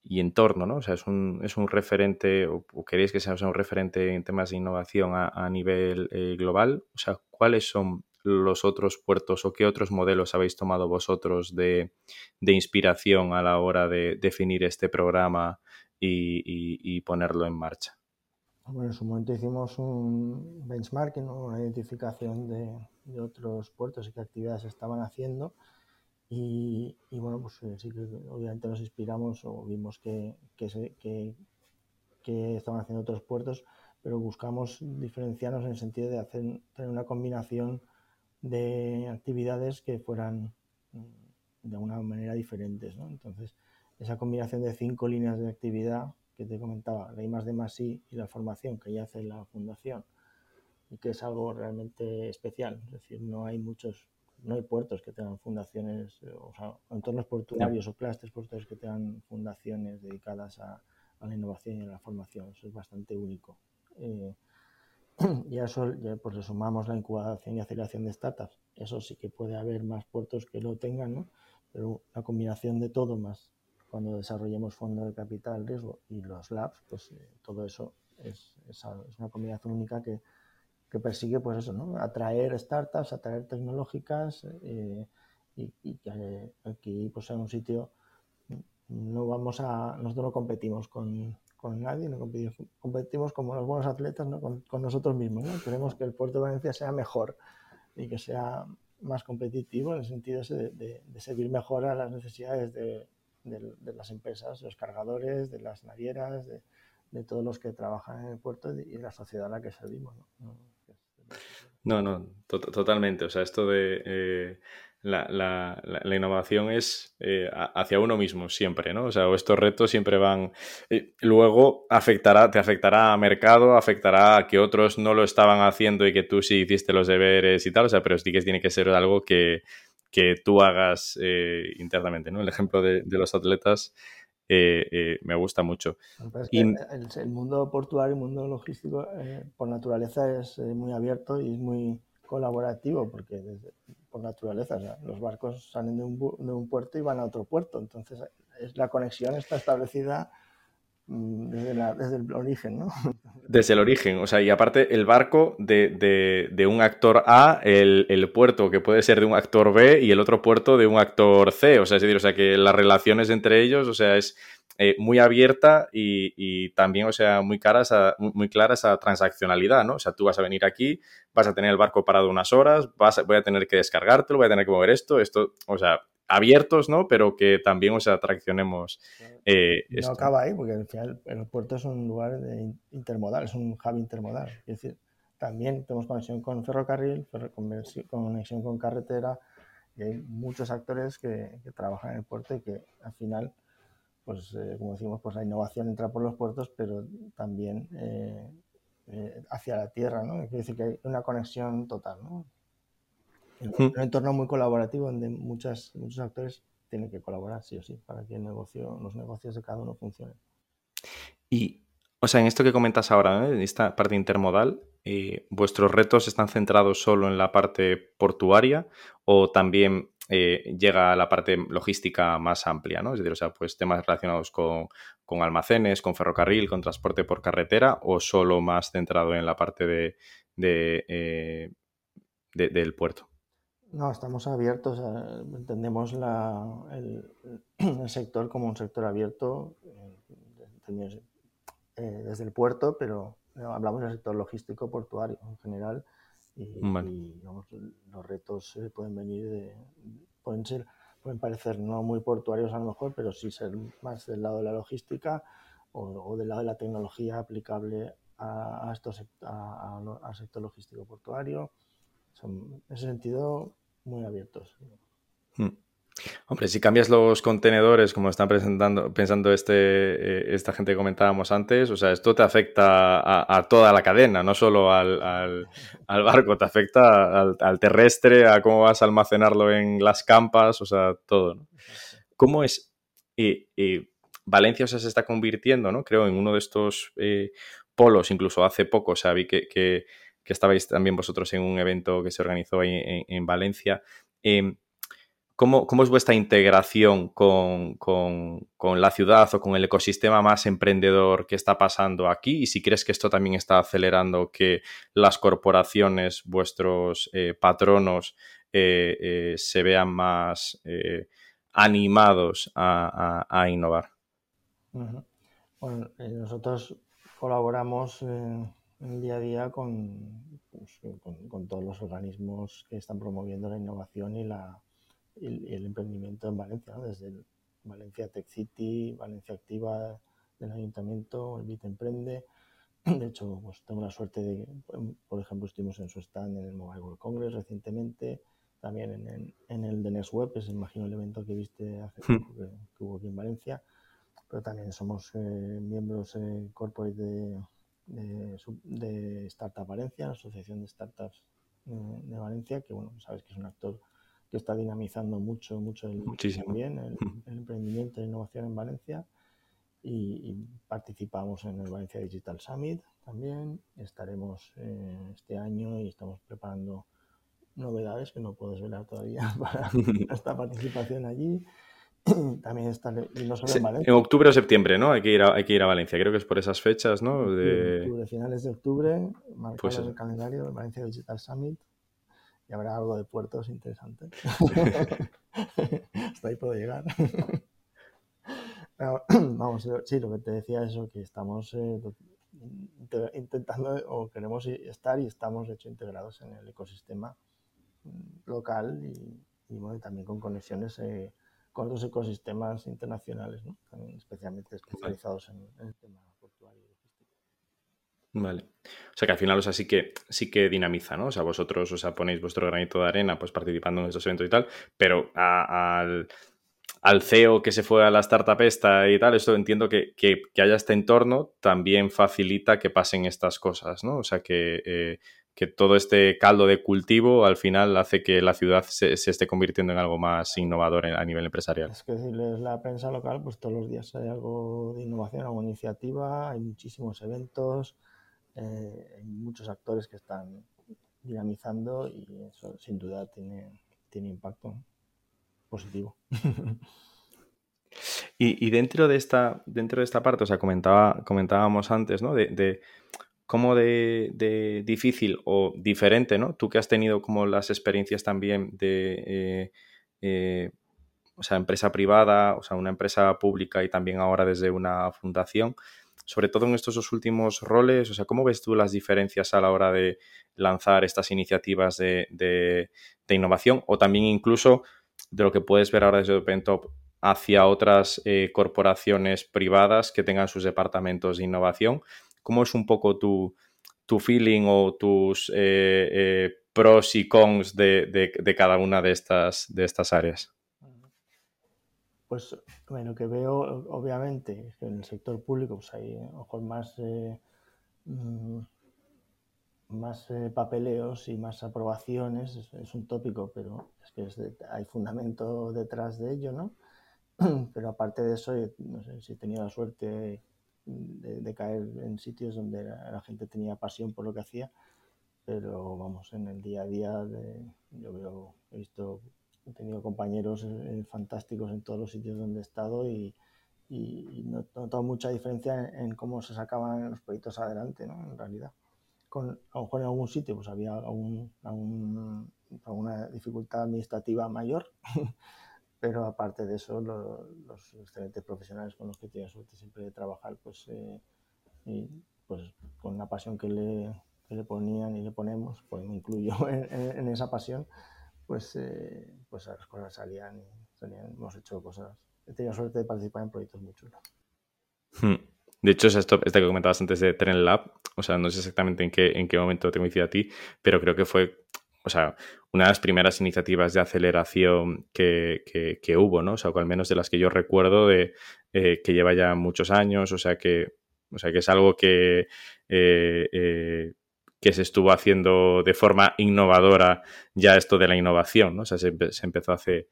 y, entorno, ¿no? O sea, es un, es un referente, o, queréis que sea un referente en temas de innovación a, nivel eh, global. O sea, ¿cuáles son los otros puertos o qué otros modelos habéis tomado vosotros de, inspiración a la hora de definir este programa y, ponerlo en marcha? Bueno, en su momento hicimos un benchmarking, una identificación de, otros puertos y qué actividades estaban haciendo. Y, bueno, pues eh, sí que obviamente nos inspiramos o vimos que, que, que estaban haciendo otros puertos, pero buscamos diferenciarnos en el sentido de hacer, tener una combinación de actividades que fueran mm, de una manera diferentes. ¿no? Entonces, esa combinación de cinco líneas de actividad que te comentaba, la I más de más I y la formación que ya hace la fundación, y que es algo realmente especial. Es decir, no hay muchos, no hay puertos que tengan fundaciones, o sea, entornos portuarios o clústeres portuarios que tengan fundaciones dedicadas a, a la innovación y a la formación. Eso es bastante único. Eh, y a eso pues, le sumamos la incubación y aceleración de startups. Eso sí que puede haber más puertos que lo tengan, ¿no? pero la combinación de todo más cuando desarrollemos fondos de capital riesgo y los labs, pues eh, todo eso es, es, una combinación única que, que, persigue pues eso, ¿no? atraer startups, atraer tecnológicas eh, y, y, que aquí pues, sea un sitio no vamos a, nosotros no competimos con, con nadie, no competimos, competimos, como los buenos atletas ¿no? con, con, nosotros mismos. ¿no? Queremos que el puerto de Valencia sea mejor y que sea más competitivo en el sentido de, de, de servir mejor a las necesidades de, de, las empresas, de los cargadores, de las navieras, de, todos los que trabajan en el puerto y de la sociedad a la que servimos. No, no, no, totalmente. O sea, esto de... Eh la, la, la, innovación es eh, hacia uno mismo siempre, ¿no? O sea, estos retos siempre van... Eh, luego afectará, te afectará a mercado, afectará a que otros no lo estaban haciendo y que tú sí hiciste los deberes y tal, o sea, pero sí que tiene que ser algo que, que tú hagas internamente, ¿no? El ejemplo de los atletas me gusta mucho. Y... El, el, mundo portuario, el mundo logístico, por naturaleza es muy abierto y es muy colaborativo, porque desde, por naturaleza, los barcos salen de un, de un, puerto y van a otro puerto, entonces es, la conexión está establecida desde, la, desde, el origen, ¿no? Desde el origen, o sea, y aparte el barco de, de, un actor A, el, el, puerto que puede ser de un actor B y el otro puerto de un actor C, o sea, es decir, o sea, que las relaciones entre ellos, o sea, es eh, muy abierta y, y, también, o sea, muy, cara esa, muy clara esa transaccionalidad, ¿no? O sea, tú vas a venir aquí, vas a tener el barco parado unas horas, vas a, voy a tener que descargártelo, voy a tener que mover esto, esto, o sea, abiertos, ¿no? Pero que también, o sea, traccionemos. Eh, no acaba ahí, porque al final el puerto es un lugar de intermodal, es un hub intermodal. Es decir, también tenemos conexión con ferrocarril, conexión con carretera, y hay muchos actores que, que trabajan en el puerto y que al final pues eh, como decimos, pues la innovación entra por los puertos, pero también eh, eh, hacia la tierra, ¿no? Quiere decir que hay una conexión total, ¿no? Un entorno muy colaborativo donde muchas, muchos actores tienen que colaborar, sí o sí, para que el negocio, los negocios de cada uno funcionen. Y, o sea, en esto que comentas ahora, en esta parte intermodal, ¿vuestros retos están centrados solo en la parte portuaria o también eh, llega a la parte logística más amplia, ¿no? Es decir, o sea, pues temas relacionados con, almacenes, con ferrocarril, con transporte por carretera, o solo más centrado en la parte de, eh, del puerto. No, estamos abiertos, entendemos el, sector como un sector abierto eh, desde el puerto, pero hablamos del sector logístico portuario en general y, los retos eh, pueden venir de, pueden ser, pueden parecer no muy portuarios a lo mejor, pero sí ser más del lado de la logística o, del lado de la tecnología aplicable a, estos, al sector logístico portuario. En ese sentido, muy abiertos. Hmm. Hombre, si cambias los contenedores, como están presentando, pensando este, eh, esta gente que comentábamos antes, o sea, esto te afecta a, toda la cadena, no solo al, al, barco, te afecta al, terrestre, a cómo vas a almacenarlo en las campas, o sea, todo. ¿no? ¿Cómo es? Y, Valencia o sea, se está convirtiendo, ¿no? Creo, en uno de estos eh, polos, incluso hace poco, o sea, vi que, estabais también vosotros en un evento que se organizó en, en Valencia. Eh, ¿Cómo, es vuestra integración con, la ciudad o con el ecosistema más emprendedor que está pasando aquí? Y si crees que esto también está acelerando que las corporaciones, vuestros eh, patronos, eh, eh, se vean más animados a, innovar. Bueno, nosotros colaboramos en el día a día con, pues, con todos los organismos que están promoviendo la innovación y la y, el emprendimiento en Valencia, desde el Valencia Tech City, Valencia Activa del Ayuntamiento, el Vite Emprende. De hecho, pues tengo la suerte de, por ejemplo, estuvimos en su stand en el Mobile World Congress recientemente, también en, el, en el de Web, es imagino el evento que viste hace hmm. poco que, hubo aquí en Valencia, pero también somos eh, miembros eh, corporate de, de, Startup Valencia, la Asociación de Startups eh, de Valencia, que bueno, sabes que es un actor que está dinamizando mucho, mucho el, también el, emprendimiento e innovación en Valencia. Y, participamos en el Valencia Digital Summit también. Estaremos eh, este año y estamos preparando novedades que no puedo desvelar todavía para esta participación allí. También está en, Valencia. en octubre o septiembre, ¿no? Hay que, ir a, hay que ir a Valencia. Creo que es por esas fechas, ¿no? De... Octubre, finales de octubre, marcado pues el calendario Valencia Digital Summit y habrá algo de puertos interesante. Hasta ahí puedo llegar. vamos, sí, lo que te decía es eso, que estamos eh, intentando o queremos estar y estamos de hecho integrados en el ecosistema mm, local y, bueno, también con conexiones eh, con otros ecosistemas internacionales, ¿no? también especialmente especializados en, el tema portuario. Vale. O sea que al final, o sea, sí que, sí que dinamiza, ¿no? O sea, vosotros, o sea, ponéis vuestro granito de arena, pues participando en estos eventos y tal, pero al, CEO que se fue a la startup esta y tal, esto entiendo que, que, haya este entorno también facilita que pasen estas cosas, ¿no? O sea, que, eh, que todo este caldo de cultivo al final hace que la ciudad se, esté convirtiendo en algo más innovador a nivel empresarial. Es que si lees la prensa local, pues todos los días hay algo de innovación, alguna iniciativa, hay muchísimos eventos, eh, hay muchos actores que están dinamizando y eso sin duda tiene, tiene impacto positivo. Y, dentro de esta, dentro de esta parte, o sea, comentaba, comentábamos antes, ¿no? De, de cómo de, difícil o diferente, ¿no? Tú que has tenido como las experiencias también de eh, eh, o sea, empresa privada, o sea, una empresa pública y también ahora desde una fundación sobre todo en estos dos últimos roles, o sea, ¿cómo ves tú las diferencias a la hora de lanzar estas iniciativas de, innovación o también incluso de lo que puedes ver ahora desde OpenTop hacia otras eh, corporaciones privadas que tengan sus departamentos de innovación? ¿Cómo es un poco tu, feeling o tus eh, eh, pros y cons de, cada una de estas, de estas áreas? Pues bueno, que veo, obviamente, que en el sector público pues hay ojos más, eh, mm, más papeleos y más aprobaciones, es, un tópico, pero es que hay fundamento detrás de ello, ¿no? Pero aparte de eso, no sé si he tenido la suerte de, caer en sitios donde la, gente tenía pasión por lo que hacía, pero vamos, en el día a día yo veo, he visto he tenido compañeros eh, fantásticos en todos los sitios donde he estado y, y, no he notado mucha diferencia en, cómo se sacaban los proyectos adelante, ¿no? En realidad. Con, a lo mejor en algún sitio pues había algún, alguna dificultad administrativa mayor, pero aparte de eso, los excelentes profesionales con los que tienes suerte siempre de trabajar, pues, eh, y, pues con la pasión que le, que le ponían y le ponemos, pues me incluyo en, en esa pasión, pues, eh, pues las cosas salían y hemos hecho cosas. He tenido suerte de participar en proyectos muy chulos. Hmm. De hecho, es esto, este que comentabas antes de Tren Lab, o sea, no sé exactamente en qué, en qué momento te coincidí a ti, pero creo que fue, o sea, una de las primeras iniciativas de aceleración que, que, hubo, ¿no? O sea, al menos de las que yo recuerdo de eh, que lleva ya muchos años, o sea, que, o sea, que es algo que eh, que se estuvo haciendo de forma innovadora ya esto de la innovación, ¿no? O sea, se, empezó hace,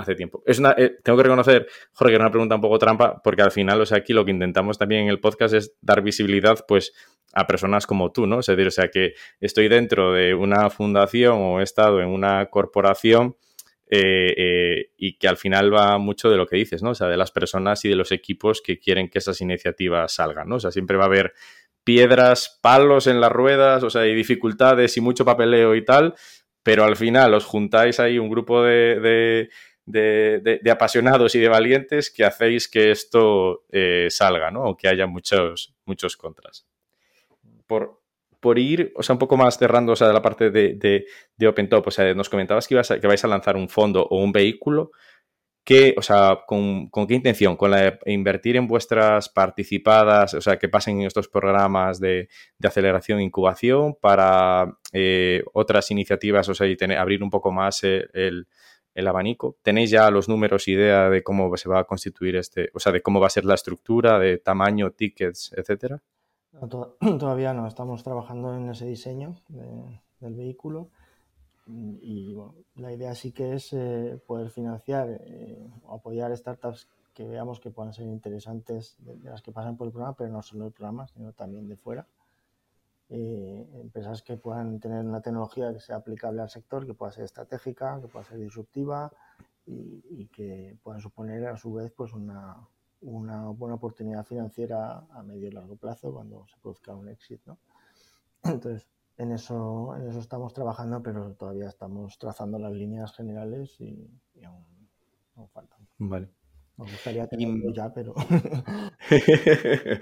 hace tiempo. Es una, eh, tengo que reconocer, Jorge, que era una pregunta un poco trampa, porque al final, o sea, aquí lo que intentamos también en el podcast es dar visibilidad, pues, a personas como tú, ¿no? O sea, o sea que estoy dentro de una fundación o he estado en una corporación y que al final va mucho de lo que dices, ¿no? O sea, de las personas y de los equipos que quieren que esas iniciativas salgan, ¿no? O sea, siempre va a haber piedras, palos en las ruedas, o sea, hay dificultades y mucho papeleo y tal, pero al final os juntáis ahí un grupo de, apasionados y de valientes que hacéis que esto eh, salga, ¿no? O que haya muchos, muchos contras. Por, por ir, o sea, un poco más cerrando, o sea, de la parte de, de, OpenTop, o sea, nos comentabas que, ibas que vais a lanzar un fondo o un vehículo. ¿Qué, o sea, con, qué intención? ¿Con la de invertir en vuestras participadas, o sea, que pasen en estos programas de, aceleración e incubación para eh, otras iniciativas, o sea, y abrir un poco más el, abanico? ¿Tenéis ya los números, idea de cómo se va a constituir este, o sea, de cómo va a ser la estructura, de tamaño, tickets, etcétera? todavía no, estamos trabajando en ese diseño del vehículo y la idea sí que es eh, poder financiar eh, o apoyar startups que veamos que puedan ser interesantes de, las que pasan por el programa, pero no solo el programa, sino también de fuera. Eh, empresas que puedan tener una tecnología que sea aplicable al sector, que pueda ser estratégica, que pueda ser disruptiva y, que puedan suponer a su vez pues una, una, buena oportunidad financiera a medio y largo plazo cuando se produzca un éxito. Entonces, en eso, en eso estamos trabajando, pero todavía estamos trazando las líneas generales y, aún, aún, faltan. Vale. Me gustaría tenerlo ya, pero.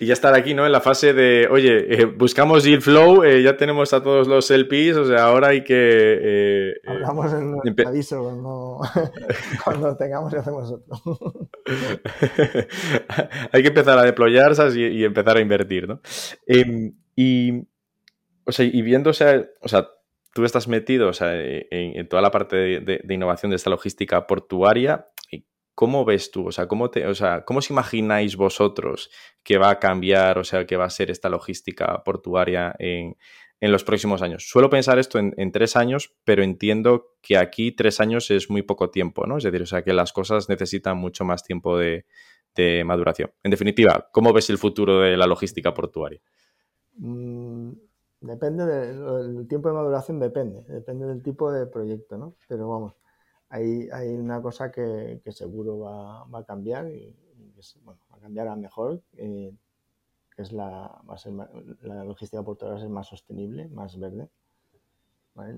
y ya estar aquí, ¿no? En la fase de, oye, eh, buscamos Deal Flow, eh, ya tenemos a todos los LPs, o sea, ahora hay que. Eh, Hablamos en el aviso cuando, cuando tengamos y hacemos otro. hay que empezar a deployarse y, y empezar a invertir, ¿no? Em, y o sea, y viendo, o sea, tú estás metido en, toda la parte de, innovación de esta logística portuaria. ¿Cómo ves tú? O sea, ¿cómo, te, o sea, ¿cómo os imagináis vosotros que va a cambiar, o sea, que va a ser esta logística portuaria en, los próximos años? Suelo pensar esto en, tres años, pero entiendo que aquí tres años es muy poco tiempo, ¿no? Es decir, o sea, que las cosas necesitan mucho más tiempo de, maduración. En definitiva, ¿cómo ves el futuro de la logística portuaria? Mm, Depende del tiempo de maduración, depende, depende del tipo de proyecto, ¿no? Pero vamos, hay, hay una cosa que, seguro va, va, a cambiar y, bueno, va a cambiar a mejor, eh, que es la, va a ser, la logística portuaria va a ser más sostenible, más verde.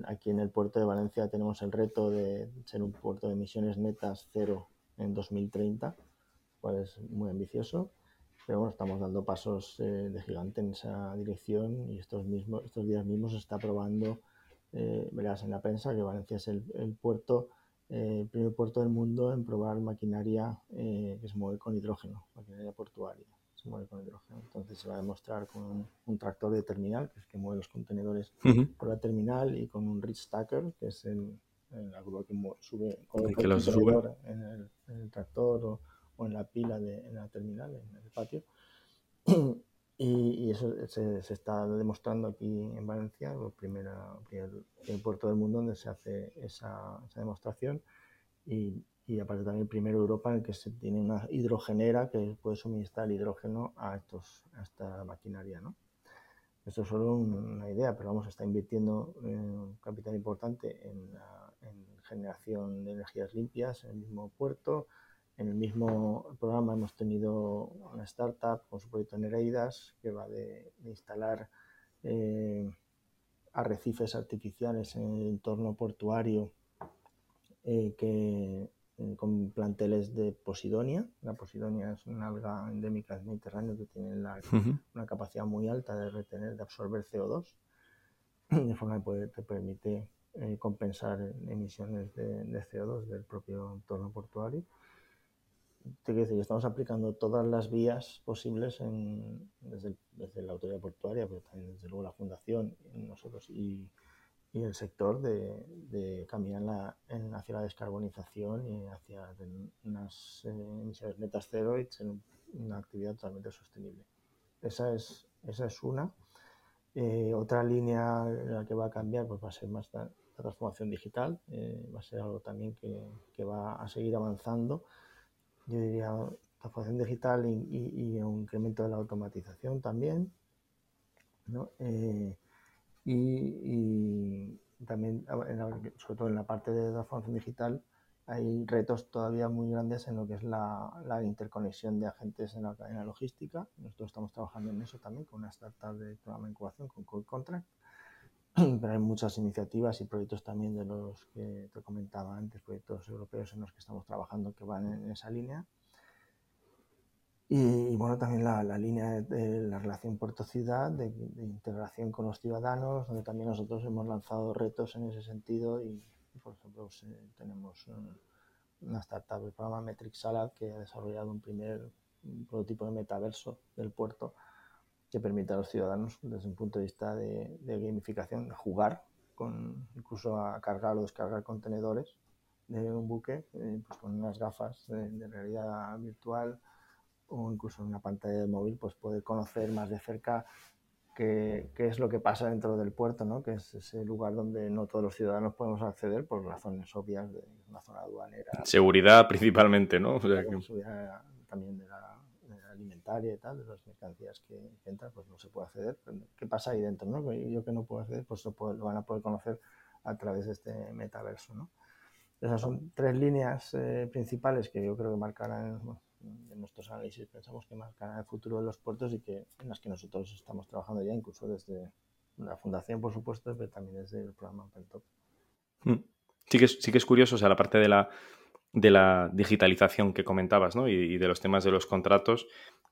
Aquí en el puerto de Valencia tenemos el reto de ser un puerto de emisiones netas cero en 2030, cual es muy ambicioso pero bueno, estamos dando pasos eh, de gigante en esa dirección y estos, mismos, estos días mismos se está probando, eh, verás en la prensa, que Valencia es el, puerto, eh, el primer puerto del mundo en probar maquinaria que se mueve con hidrógeno, maquinaria portuaria, se mueve con hidrógeno. Entonces se va a demostrar con un, tractor de terminal, que es que mueve los contenedores por la terminal, y con un reach stacker, que es el, la grúa que sube, con el En, el, en el tractor o o en la pila de en la terminal, en el patio. Y, eso se, se, está demostrando aquí en Valencia, el primer, puerto del mundo donde se hace esa, esa demostración. Y, y, aparte también el primero Europa en el que se tiene una hidrogenera que puede suministrar hidrógeno a, estos, a esta maquinaria. ¿no? Esto es solo una idea, pero vamos, está invirtiendo un capital importante en, la, en generación de energías limpias en el mismo puerto, en el mismo programa hemos tenido una startup con su proyecto Nereidas que va de, instalar eh, arrecifes artificiales en el entorno portuario eh, que, eh, con planteles de posidonia. La posidonia es una alga endémica del Mediterráneo que tiene una capacidad muy alta de retener, de absorber CO2, de forma que te permite compensar emisiones de, de CO2 del propio entorno portuario te quiero decir, estamos aplicando todas las vías posibles en, desde, desde, la autoridad portuaria, pero también desde luego la fundación, nosotros y, y el sector de, de caminar la, en, hacia la descarbonización y hacia unas eh, emisiones netas cero y ser una actividad totalmente sostenible. Esa es, esa es una. Eh, otra línea en la que va a cambiar pues va a ser más la, transformación digital, eh, va a ser algo también que, que va a seguir avanzando yo diría transformación digital y, un incremento de la automatización también. ¿no? Eh, y, también, sobre todo en la parte de transformación digital, hay retos todavía muy grandes en lo que es la, la interconexión de agentes en la cadena logística. Nosotros estamos trabajando en eso también con una startup de programa de incubación, con Code Contract. Pero hay muchas iniciativas y proyectos también de los que te comentaba antes, proyectos europeos en los que estamos trabajando que van en esa línea. Y, bueno, también la, la, línea de, la relación puerto-ciudad, de, de, integración con los ciudadanos, donde también nosotros hemos lanzado retos en ese sentido y, por ejemplo, pues, eh, tenemos una startup del programa Metric Salad que ha desarrollado un primer prototipo de metaverso del puerto que permite a los ciudadanos, desde un punto de vista de, de gamificación, jugar, con, incluso a cargar o descargar contenedores de un buque, eh, pues con unas gafas de, de, realidad virtual o incluso en una pantalla de móvil, pues poder conocer más de cerca qué, qué, es lo que pasa dentro del puerto, ¿no? que es ese lugar donde no todos los ciudadanos podemos acceder por razones obvias de una zona aduanera. Seguridad principalmente, ¿no? O sea, que... También de la, y tal, de las mercancías que, entran, pues no se puede acceder. ¿Qué pasa ahí dentro? ¿no? Yo que no puedo acceder, pues lo, puedo, lo van a poder conocer a través de este metaverso. ¿no? Esas son tres líneas eh, principales que yo creo que marcarán bueno, en nuestros análisis pensamos que marcarán el futuro de los puertos y que en las que nosotros estamos trabajando ya, incluso desde la fundación, por supuesto, pero también desde el programa OpenTop. Sí que, es, sí que es curioso, o sea, la parte de la, de la digitalización que comentabas, ¿no? Y, y, de los temas de los contratos,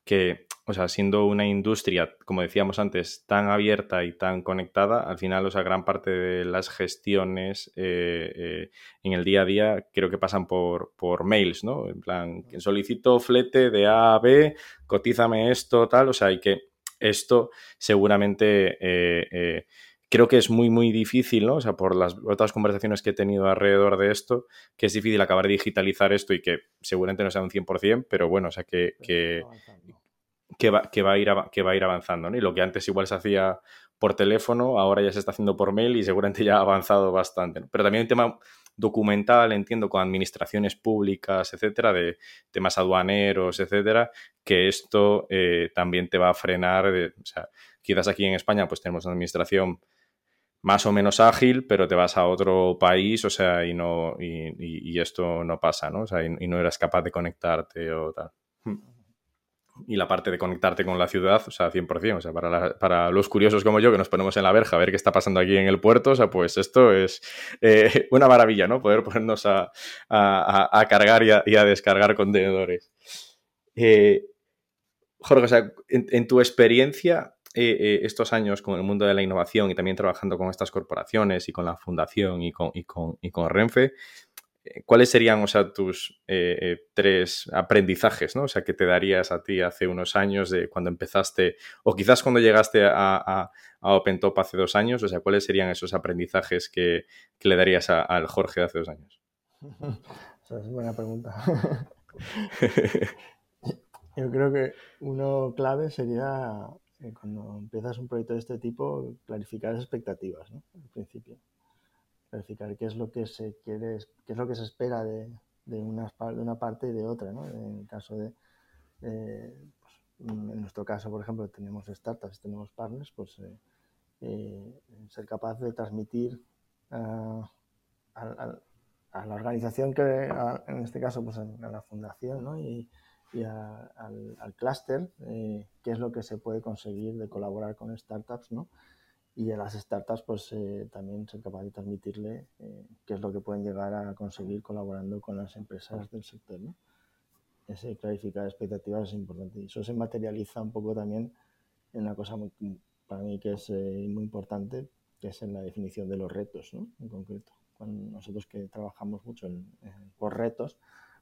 que, o sea, siendo una industria, como decíamos antes, tan abierta y tan conectada, al final, o sea, gran parte de las gestiones eh, eh, en el día a día creo que pasan por, por mails, ¿no? En plan, solicito flete de A a B, cotízame esto, tal, o sea, y que esto seguramente... Eh, creo que es muy, muy difícil, ¿no? O sea, por las otras conversaciones que he tenido alrededor de esto, que es difícil acabar de digitalizar esto y que seguramente no sea un 100%, pero bueno, o sea, que, que, que, va, que, va, a ir, que va a ir avanzando, ¿no? Y lo que antes igual se hacía por teléfono, ahora ya se está haciendo por mail y seguramente ya ha avanzado bastante, ¿no? Pero también un tema documental, entiendo, con administraciones públicas, etcétera, de temas aduaneros, etcétera, que esto eh, también te va a frenar, o sea, quizás aquí en España pues tenemos una administración más o menos ágil, pero te vas a otro país, o sea, y no y, esto no pasa, ¿no? O sea, y, no eras capaz de conectarte o tal. Y la parte de conectarte con la ciudad, o sea, 100%, o sea, para, para los curiosos como yo que nos ponemos en la verja a ver qué está pasando aquí en el puerto, o sea, pues esto es eh, una maravilla, ¿no? Poder ponernos a, a, cargar y a, descargar contenedores. Eh, Jorge, o sea, en tu experiencia, eh, estos años con el mundo de la innovación y también trabajando con estas corporaciones y con la fundación y con, y con, y con Renfe, eh, ¿cuáles serían o sea, tus eh, eh, tres aprendizajes ¿no? o sea, que te darías a ti hace unos años de cuando empezaste o quizás cuando llegaste a, a, a OpenTop hace dos años? O sea, ¿cuáles serían esos aprendizajes que, que le darías al Jorge de hace dos años? Esa es buena pregunta. Yo creo que uno clave sería eh, cuando empiezas un proyecto de este tipo, clarificar las expectativas, ¿no? Al principio. Clarificar qué es lo que se quiere, qué es lo que se espera de, de, una, parte y de otra, ¿no? En el caso de, eh, pues, en nuestro caso, por ejemplo, tenemos startups, tenemos partners, pues eh, eh ser capaz de transmitir uh, a, la organización que, a, en este caso, pues a, la fundación, ¿no? Y, y a, al, al clúster, eh, qué es lo que se puede conseguir de colaborar con startups, ¿no? Y a las startups, pues eh, también ser capaz de transmitirle eh, qué es lo que pueden llegar a conseguir colaborando con las empresas del sector, ¿no? Ese clarificar expectativas es importante. Y eso se materializa un poco también en una cosa muy, para mí que es eh, muy importante, que es en la definición de los retos, ¿no? En concreto. Cuando nosotros que trabajamos mucho en, en, por retos,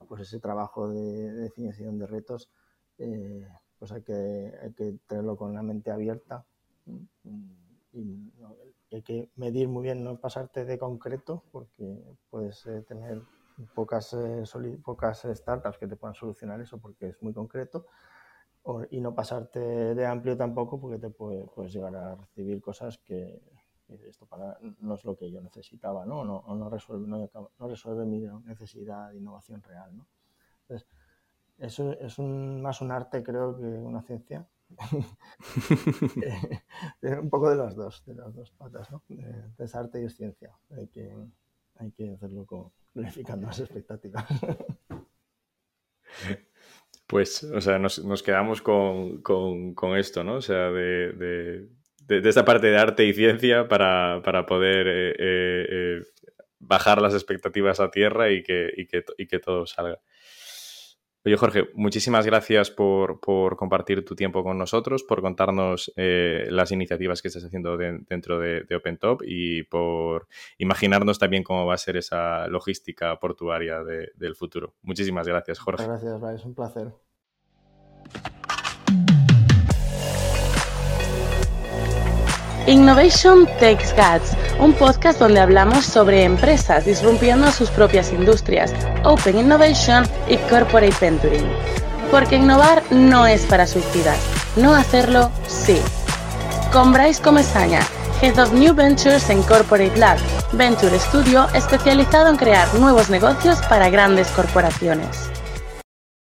pues ese trabajo de, de definición de retos, eh, pues hay que, hay que tenerlo con la mente abierta y, hay que medir muy bien, no pasarte de concreto, porque puedes eh, tener pocas, eh, pocas startups que te puedan solucionar eso porque es muy concreto, y no pasarte de amplio tampoco porque te puede, puedes llegar a recibir cosas que, esto para, no es lo que yo necesitaba, ¿no? No, no, resuelve, no, no resuelve mi necesidad de innovación real, ¿no? Entonces, eso es un, más un arte, creo, que una ciencia, un poco de las dos, de las dos patas, ¿no? Es arte y es ciencia. Hay que, hay que hacerlo con, planificando las expectativas. Pues, o sea, nos, nos quedamos con, con, con, esto, ¿no? O sea, de, de, de, esta parte de arte y ciencia para, para poder eh, eh, eh, bajar las expectativas a tierra y que, y que, y que todo salga. Oye, Jorge, muchísimas gracias por, por, compartir tu tiempo con nosotros, por contarnos las iniciativas que estás haciendo de, dentro de, de, OpenTop y por imaginarnos también cómo va a ser esa logística portuaria de, del futuro. Muchísimas gracias, Jorge. Muchas gracias, es un placer. Innovation Takes Guts, un podcast donde hablamos sobre empresas disrumpiendo sus propias industrias, Open Innovation y Corporate Venturing. Porque innovar no es para suicidas, no hacerlo sí. Con Bryce Comesaña, Head of New Ventures en Corporate Lab, Venture Studio especializado en crear nuevos negocios para grandes corporaciones.